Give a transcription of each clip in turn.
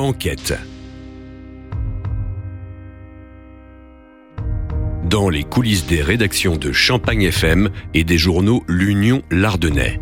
Enquête. Dans les coulisses des rédactions de Champagne FM et des journaux L'Union Lardennais.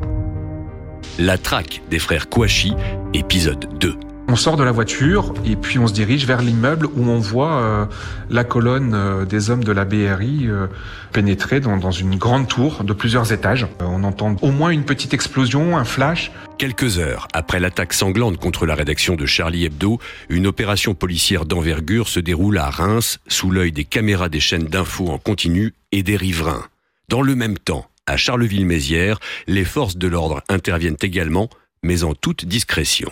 La traque des frères Kouachi, épisode 2. On sort de la voiture et puis on se dirige vers l'immeuble où on voit euh, la colonne euh, des hommes de la BRI euh, pénétrer dans, dans, une grande tour de plusieurs étages. on entend au moins une petite explosion, un flash. Quelques heures après l'attaque sanglante contre la rédaction de Charlie Hebdo, une opération policière d'envergure se déroule à Reims sous l'œil des caméras des chaînes d'infos en continu et des riverains. Dans le même temps, à Charleville-Mézières, les forces de l'ordre interviennent également, mais en toute discrétion.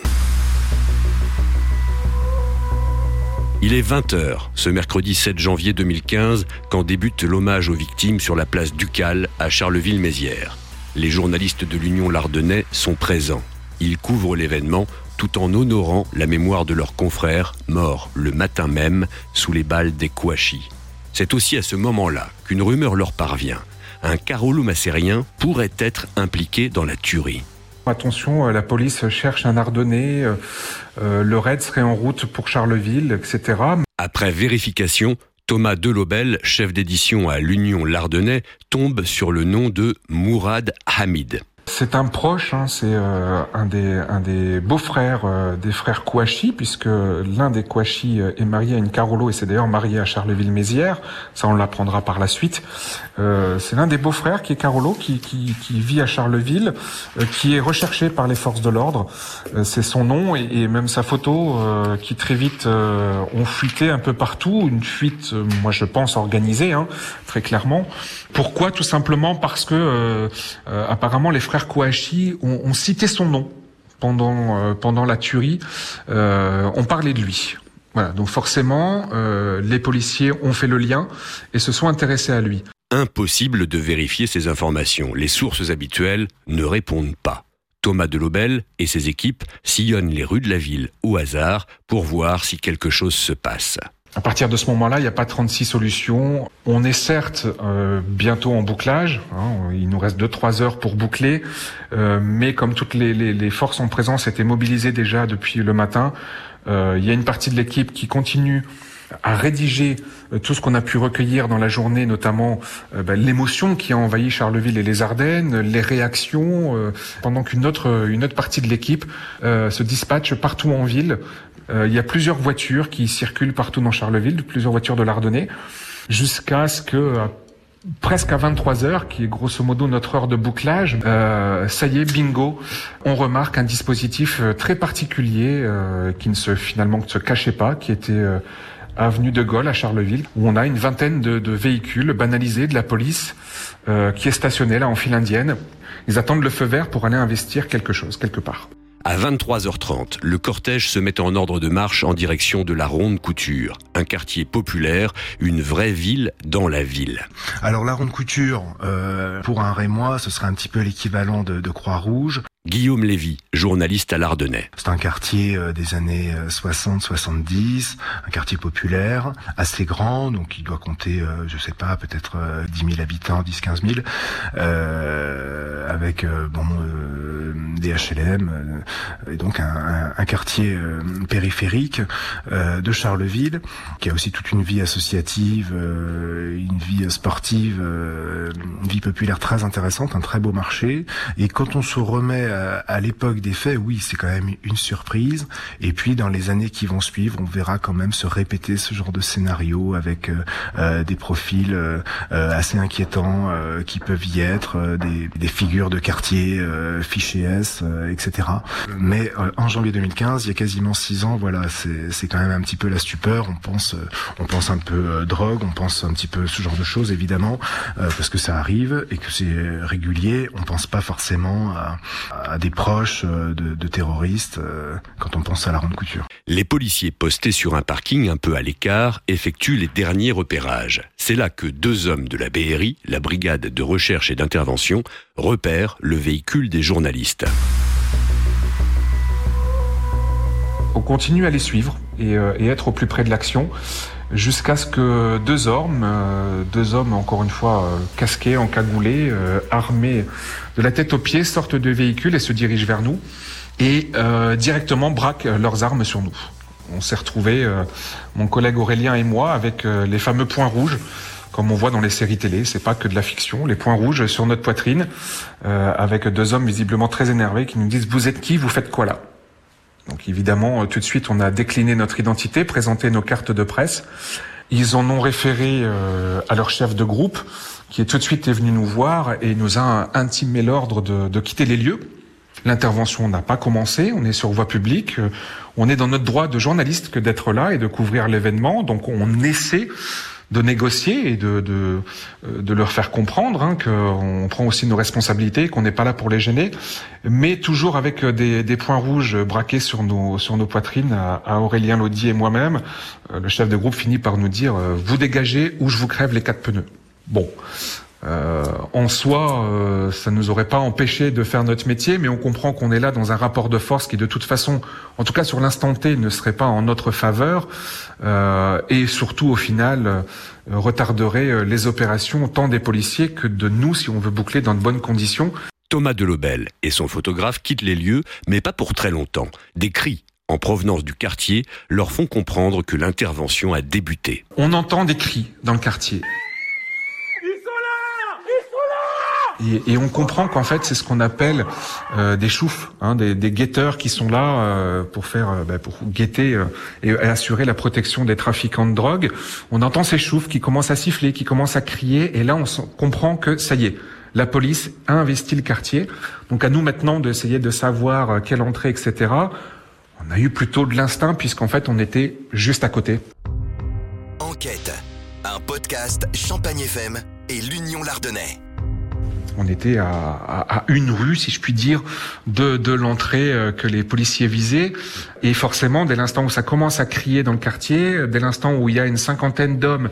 Il est 20h ce mercredi 7 janvier 2015 quand débute l'hommage aux victimes sur la place Ducal à Charleville-Mézières. Les journalistes de l'Union Lardennais sont présents. Ils couvrent l'événement tout en honorant la mémoire de leurs confrères morts le matin même sous les balles des Kouachi. C'est aussi à ce moment-là qu'une rumeur leur parvient. Un Carolo massérien pourrait être impliqué dans la tuerie. Attention, euh, la police cherche un Ardennais, euh, euh, le raid serait en route pour Charleville, etc. Après vérification, Thomas Delobel, chef d'édition à l'Union Lardennais, tombe sur le nom de Mourad Hamid. C'est un proche, hein, c'est euh, un des, un des beaux-frères euh, des frères Kouachi, puisque l'un des Kouachi euh, est marié à une Carolo et c'est d'ailleurs marié à Charleville-Mézières. Ça, on l'apprendra par la suite. c'est l'un des beaux-frères qui est Carolo, qui, qui, qui vit à Charleville, qui est recherché par les forces de l'ordre. c'est son nom et, et, même sa photo qui très vite ont fuité un peu partout. Une fuite, moi je pense organisée, hein, très clairement. Pourquoi? Tout simplement parce que apparemment les frères Kouachi ont, cité son nom pendant, euh, la tuerie. Euh, on parlait de lui. Voilà, donc forcément, euh, les policiers ont fait le lien et se sont intéressés à lui. Impossible de vérifier ces informations. Les sources habituelles ne répondent pas. Thomas Delobel et ses équipes sillonnent les rues de la ville au hasard pour voir si quelque chose se passe. À partir de ce moment-là, il n'y a pas 36 solutions. On est certes euh, bientôt en bouclage. Hein, il nous reste 2-3 heures pour boucler. Euh, mais comme toutes les, forces en présence étaient mobilisées déjà depuis le matin, euh, il y a une partie de l'équipe qui continue à rédiger euh, tout ce qu'on a pu recueillir dans la journée, notamment euh, bah, l'émotion qui a envahi Charleville et les Ardennes, les réactions, euh, pendant qu'une autre, une autre partie de l'équipe se dispatche partout en ville. Euh, il y a plusieurs voitures qui circulent partout dans Charleville, plusieurs voitures de l'Ardennais, jusqu'à ce que euh, presque à 23 heures, qui est grosso modo notre heure de bouclage, euh, ça y est, bingo, on remarque un dispositif euh, très particulier euh, qui ne se finalement ne se cachait pas, qui était avenue de Gaulle à Charleville, où on a une vingtaine de, véhicules banalisés de la police qui est stationnée là en file indienne. Ils attendent le feu vert pour aller investir quelque chose quelque part. À 23h30, le cortège se met en ordre de marche en direction de la Ronde Couture, un quartier populaire, une vraie ville dans la ville. Alors la Ronde Couture, euh, pour un Rémois, ce serait un petit peu l'équivalent de, de Croix-Rouge. Guillaume Lévy, journaliste à l'Ardennais. C'est un quartier euh, des années 60-70, euh, un quartier populaire, assez grand, donc il doit compter, euh, je sais pas, peut-être 10 000 habitants, 10-15 000, euh, avec bon des HLM, et donc un, un quartier périphérique de Charleville, qui a aussi toute une vie associative, une vie sportive, une vie populaire très intéressante, un très beau marché, et quand on se remet euh, à l'époque des faits, oui, c'est quand même une surprise. Et puis dans les années qui vont suivre, on verra quand même se répéter ce genre de scénario avec euh, euh, des profils assez inquiétants qui peuvent y être, des, des, figures de quartier, fichés S, etc. Mais en janvier 2015, il y a quasiment six ans, voilà, c'est quand même un petit peu la stupeur. On pense, on pense un peu drogue, on pense un petit peu ce genre de choses, évidemment, parce que ça arrive et que c'est régulier. On pense pas forcément à, des proches euh, de, terroristes euh, quand on pense à la ronde couture. Les policiers postés sur un parking un peu à l'écart effectuent les derniers repérages. C'est là que deux hommes de la BRI, la brigade de recherche et d'intervention, repèrent le véhicule des journalistes. On continue à les suivre et, euh, et être au plus près de l'action jusqu'à ce que deux hommes, euh, deux hommes encore une fois euh, casqués, encagoulés, armés de la tête aux pieds, sortent de véhicule et se dirigent vers nous et directement braquent leurs armes sur nous. On s'est retrouvés, mon collègue Aurélien et moi, avec les fameux points rouges comme on voit dans les séries télé. C'est pas que de la fiction. Les points rouges sur notre poitrine, euh, avec deux hommes visiblement très énervés qui nous disent vous êtes qui, vous faites quoi là? Donc évidemment, euh, tout de suite, on a décliné notre identité, présenté nos cartes de presse. Ils en ont référé euh, à leur chef de groupe, qui est tout de suite est venu nous voir et nous a intimé l'ordre de, de quitter les lieux. L'intervention n'a pas commencé, on est sur voie publique, on est dans notre droit de journaliste que d'être là et de couvrir l'événement, donc on essaie de négocier et de, de, de leur faire comprendre hein, qu'on prend aussi nos responsabilités, qu'on n'est pas là pour les gêner, mais toujours avec des, des, points rouges braqués sur nos, sur nos poitrines à, Aurélien Laudy et moi-même. Euh, le chef de groupe finit par nous dire euh, vous dégagez ou je vous crève les quatre pneus. Bon, euh, en soi, euh, ça nous aurait pas empêché de faire notre métier, mais on comprend qu'on est là dans un rapport de force qui, de toute façon, en tout cas sur l'instant T, ne serait pas en notre faveur, euh, et surtout au final euh, retarderait les opérations tant des policiers que de nous si on veut boucler dans de bonnes conditions. Thomas Delobel et son photographe quittent les lieux, mais pas pour très longtemps. Des cris en provenance du quartier leur font comprendre que l'intervention a débuté. On entend des cris dans le quartier. Et, et, on comprend qu'en fait, c'est ce qu'on appelle euh, des choufs, hein, des, des, guetteurs qui sont là euh, pour faire, euh, bah, pour guetter euh, et, assurer la protection des trafiquants de drogue. On entend ces choufs qui commencent à siffler, qui commencent à crier, et là, on comprend que ça y est. La police a investi le quartier. Donc à nous maintenant d'essayer de savoir quelle entrée, etc. On a eu plutôt de l'instinct puisqu'en fait on était juste à côté. Enquête, un podcast Champagne FM et l'Union Lardonnais on était à, une rue, si je puis dire, de, de l'entrée euh, que les policiers visaient. Et forcément, dès l'instant où ça commence à crier dans le quartier, dès l'instant où il y a une cinquantaine d'hommes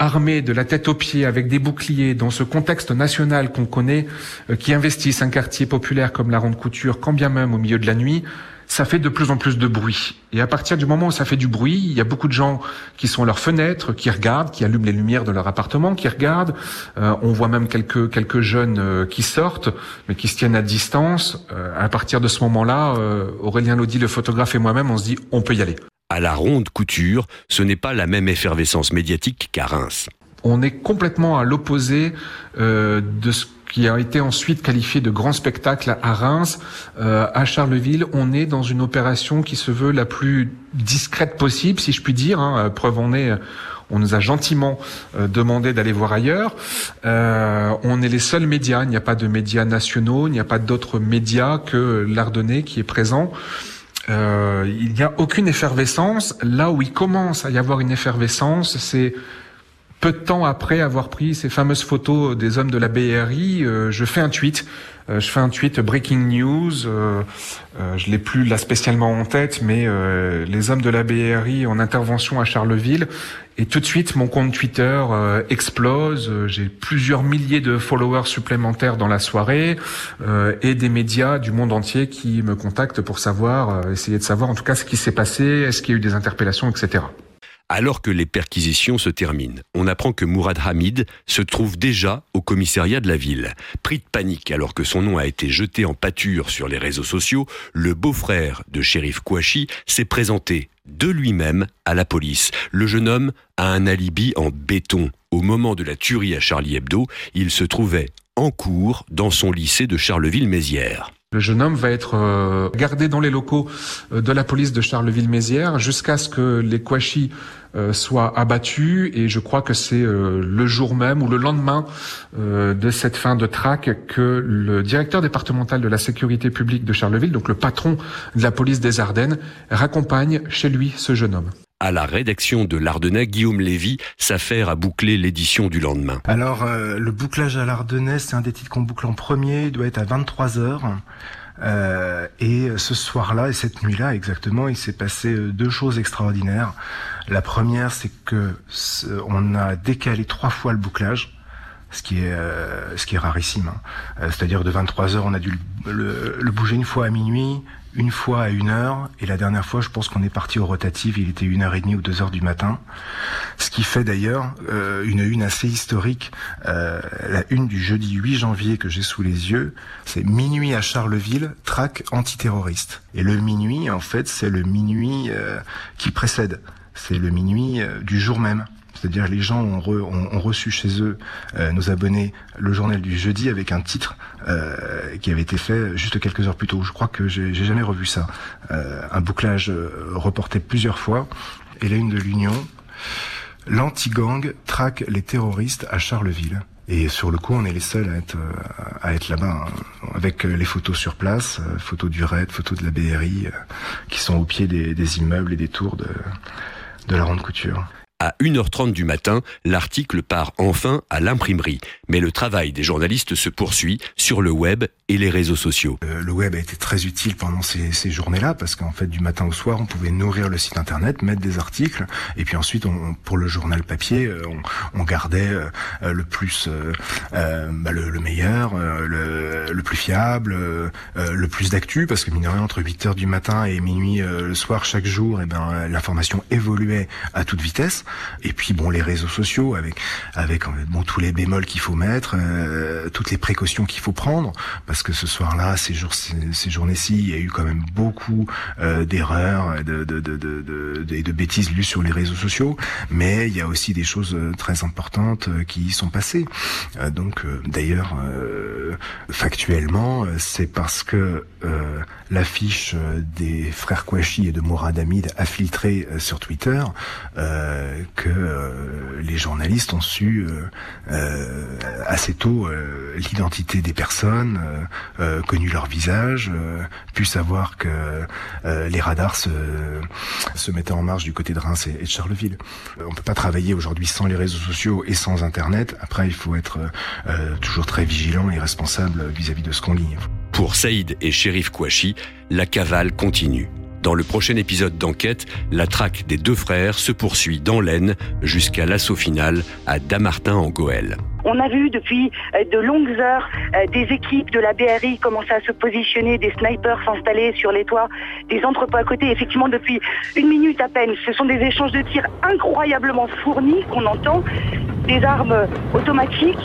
armés de la tête aux pieds avec des boucliers dans ce contexte national qu'on connaît, euh, qui investissent un quartier populaire comme la Ronde Couture, quand bien même au milieu de la nuit, ça fait de plus en plus de bruit. Et à partir du moment où ça fait du bruit, il y a beaucoup de gens qui sont à leurs fenêtres, qui regardent, qui allument les lumières de leur appartement, qui regardent. Euh, on voit même quelques quelques jeunes euh, qui sortent, mais qui se tiennent à distance. Euh, à partir de ce moment-là, Aurélien Laudy, le photographe et moi-même, on se dit on peut y aller. À la ronde couture, ce n'est pas la même effervescence médiatique qu'à Reims. On est complètement à l'opposé de ce qui a été ensuite qualifié de grand spectacle à Reims. Euh, à Charleville, on est dans une opération qui se veut la plus discrète possible, si je puis dire. Hein. Preuve en est, on nous a gentiment euh, demandé d'aller voir ailleurs. Euh, on est les seuls médias, il n'y a pas de médias nationaux, il n'y a pas d'autres médias que l'Ardennais qui est présent. Euh, il n'y a aucune effervescence. Là où il commence à y avoir une effervescence, c'est peu de temps après avoir pris ces fameuses photos des hommes de la BRI, euh, je fais un tweet. Euh, je fais un tweet breaking news. Euh, je l'ai plus là spécialement en tête, mais les hommes de la BRI en intervention à Charleville. Et tout de suite, mon compte Twitter explose. J'ai plusieurs milliers de followers supplémentaires dans la soirée et des médias du monde entier qui me contactent pour savoir, essayer de savoir en tout cas ce qui s'est passé, est-ce qu'il y a eu des interpellations, etc. Alors que les perquisitions se terminent, on apprend que Mourad Hamid se trouve déjà au commissariat de la ville. Pris de panique alors que son nom a été jeté en pâture sur les réseaux sociaux, le beau-frère de shérif Kouachi s'est présenté de lui-même à la police. Le jeune homme a un alibi en béton. Au moment de la tuerie à Charlie Hebdo, il se trouvait en cours dans son lycée de Charleville-Mézières. Le jeune homme va être euh, gardé dans les locaux euh, de la police de Charleville-Mézières jusqu'à ce que les Kouachi euh, soient abattus. Et je crois que c'est le jour même ou le lendemain de cette fin de traque que le directeur départemental de la sécurité publique de Charleville, donc le patron de la police des Ardennes, raccompagne chez lui ce jeune homme à la rédaction de l'Ardennais, Guillaume Lévy s'affaire à boucler l'édition du lendemain. Alors, euh, le bouclage à l'Ardennais, c'est un des titres qu'on boucle en premier, il doit être à 23 heures. Euh, et ce soir-là et cette nuit-là exactement, il s'est passé euh, deux choses extraordinaires. La première, c'est que on a décalé trois fois le bouclage. ce qui est ce qui est rarissime. Hein. C'est-à-dire de 23 heures, on a dû le, le, bouger une fois à minuit, une fois à une heure, et la dernière fois, je pense qu'on est parti aux rotatives, il était une heure et demie ou deux heures du matin. Ce qui fait d'ailleurs euh, une une assez historique. Euh, la une du jeudi 8 janvier que j'ai sous les yeux, c'est minuit à Charleville, traque antiterroriste. Et le minuit, en fait, c'est le minuit euh, qui précède. C'est le minuit du jour même. C'est-à-dire les gens ont, reçu chez eux, euh, nos abonnés, le journal du jeudi avec un titre euh, qui avait été fait juste quelques heures plus tôt. Je crois que j'ai jamais revu ça. Euh, un bouclage reporté plusieurs fois. Et la une de l'Union, l'anti-gang traque les terroristes à Charleville. Et sur le coup, on est les seuls à être à être là-bas, hein, avec les photos sur place, photos du RAID, photos de la BRI, qui sont au pied des, immeubles et des tours de, de la ronde couture. À 1h30 du matin, l'article part enfin à l'imprimerie. Mais le travail des journalistes se poursuit sur le web et les réseaux sociaux. Euh, le web a été très utile pendant ces, ces journées-là parce qu'en fait, du matin au soir, on pouvait nourrir le site internet, mettre des articles, et puis ensuite, on, pour le journal papier, euh, on, on gardait euh, le plus, euh, bah, le, le, meilleur, le, le, plus fiable, le plus d'actu, parce que mine de rien, entre 8 heures du matin et minuit le soir chaque jour, eh ben l'information évoluait à toute vitesse. Et puis bon, les réseaux sociaux avec avec bon tous les bémols qu'il faut mettre, euh, toutes les précautions qu'il faut prendre, parce que ce soir-là, ces jours, ces, journées-ci, il y a eu quand même beaucoup euh, d'erreurs, de de, de, de, de, de bêtises lues sur les réseaux sociaux, mais il y a aussi des choses euh, très importantes qui y sont passées. donc d'ailleurs, factuellement, c'est parce que l'affiche des frères Kouachi et de Mourad Hamid a filtré sur Twitter que euh, les journalistes ont su euh, euh, assez tôt l'identité des personnes, connu leur visage, pu savoir que les radars se, se mettaient en marche du côté de Reims et, de Charleville. On peut pas travailler aujourd'hui sans les réseaux sociaux et sans Internet. Après, il faut être toujours très vigilant et responsable vis-à-vis -vis de ce qu'on lit. Pour Saïd et Shérif Kouachi, la cavale continue. Dans le prochain épisode d'enquête, la traque des deux frères se poursuit dans l'Aisne jusqu'à l'assaut final à Damartin en Goël. On a vu depuis euh, de longues heures euh, des équipes de la BRI commencer à se positionner, des snipers s'installer sur les toits, des entrepôts à côté. Effectivement, depuis une minute à peine, ce sont des échanges de tirs incroyablement fournis qu'on entend, des armes automatiques.